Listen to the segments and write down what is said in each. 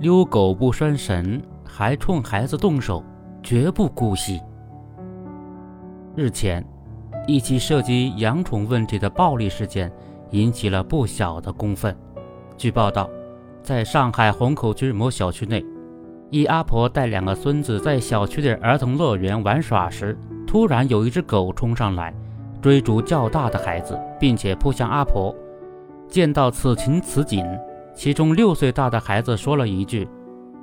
遛狗不拴绳，还冲孩子动手，绝不姑息。日前，一起涉及养宠问题的暴力事件引起了不小的公愤。据报道，在上海虹口区某小区内，一阿婆带两个孙子在小区的儿童乐园玩耍时，突然有一只狗冲上来，追逐较大的孩子，并且扑向阿婆。见到此情此景，其中六岁大的孩子说了一句：“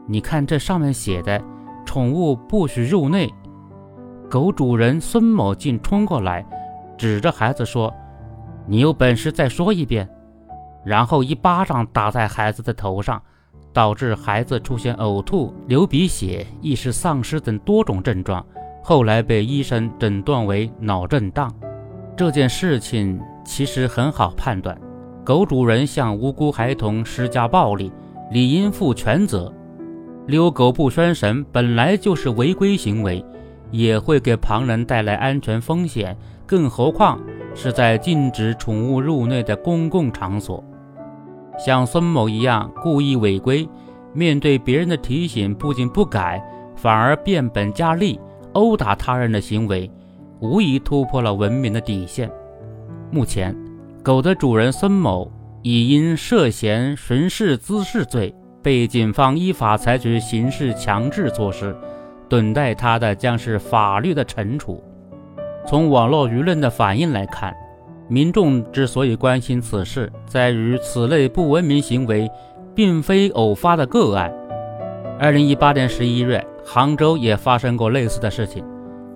你看这上面写的，宠物不许入内。”狗主人孙某竟冲过来，指着孩子说：“你有本事再说一遍！”然后一巴掌打在孩子的头上，导致孩子出现呕吐、流鼻血、意识丧失等多种症状，后来被医生诊断为脑震荡。这件事情其实很好判断，狗主人向无辜孩童施加暴力，理应负全责。遛狗不拴绳本来就是违规行为。也会给旁人带来安全风险，更何况是在禁止宠物入内的公共场所。像孙某一样故意违规，面对别人的提醒不仅不改，反而变本加厉殴打他人的行为，无疑突破了文明的底线。目前，狗的主人孙某已因涉嫌巡视滋事罪，被警方依法采取刑事强制措施。等待他的将是法律的惩处。从网络舆论的反应来看，民众之所以关心此事，在于此类不文明行为并非偶发的个案。二零一八年十一月，杭州也发生过类似的事情。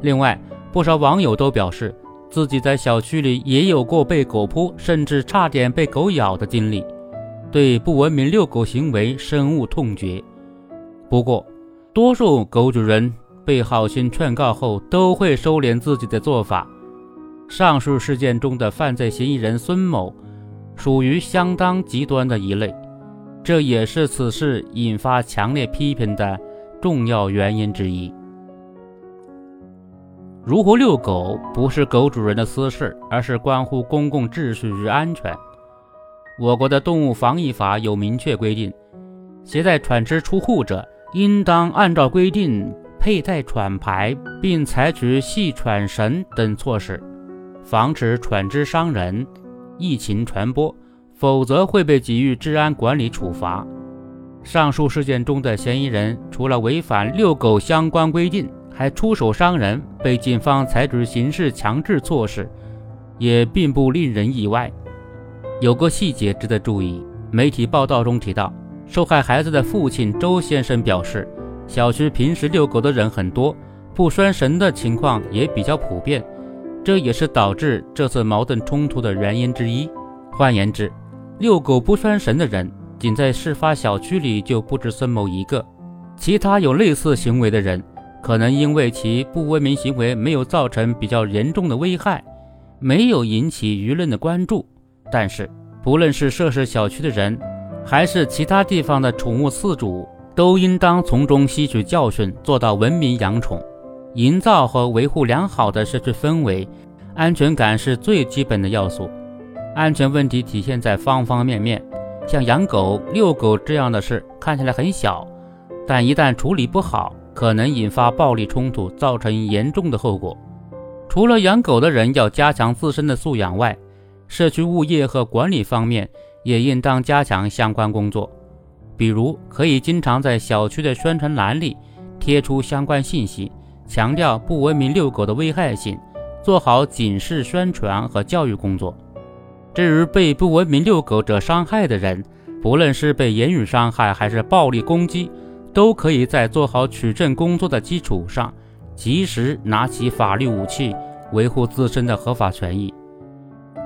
另外，不少网友都表示自己在小区里也有过被狗扑，甚至差点被狗咬的经历，对不文明遛狗行为深恶痛绝。不过，多数狗主人被好心劝告后，都会收敛自己的做法。上述事件中的犯罪嫌疑人孙某，属于相当极端的一类，这也是此事引发强烈批评的重要原因之一。如何遛狗不是狗主人的私事，而是关乎公共秩序与安全。我国的动物防疫法有明确规定，携带犬只出户者。应当按照规定佩戴犬牌，并采取系犬绳等措施，防止犬只伤人、疫情传播，否则会被给予治安管理处罚。上述事件中的嫌疑人除了违反遛狗相关规定，还出手伤人，被警方采取刑事强制措施，也并不令人意外。有个细节值得注意，媒体报道中提到。受害孩子的父亲周先生表示，小区平时遛狗的人很多，不拴绳的情况也比较普遍，这也是导致这次矛盾冲突的原因之一。换言之，遛狗不拴绳的人仅在事发小区里就不止孙某一个，其他有类似行为的人，可能因为其不文明行为没有造成比较严重的危害，没有引起舆论的关注，但是不论是涉事小区的人。还是其他地方的宠物饲主都应当从中吸取教训，做到文明养宠，营造和维护良好的社区氛围。安全感是最基本的要素。安全问题体现在方方面面，像养狗、遛狗这样的事看起来很小，但一旦处理不好，可能引发暴力冲突，造成严重的后果。除了养狗的人要加强自身的素养外，社区物业和管理方面。也应当加强相关工作，比如可以经常在小区的宣传栏里贴出相关信息，强调不文明遛狗的危害性，做好警示宣传和教育工作。至于被不文明遛狗者伤害的人，不论是被言语伤害还是暴力攻击，都可以在做好取证工作的基础上，及时拿起法律武器，维护自身的合法权益。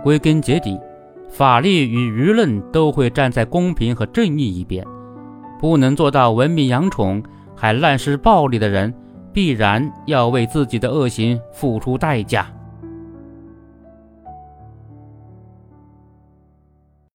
归根结底。法律与舆论都会站在公平和正义一边，不能做到文明养宠还滥施暴力的人，必然要为自己的恶行付出代价。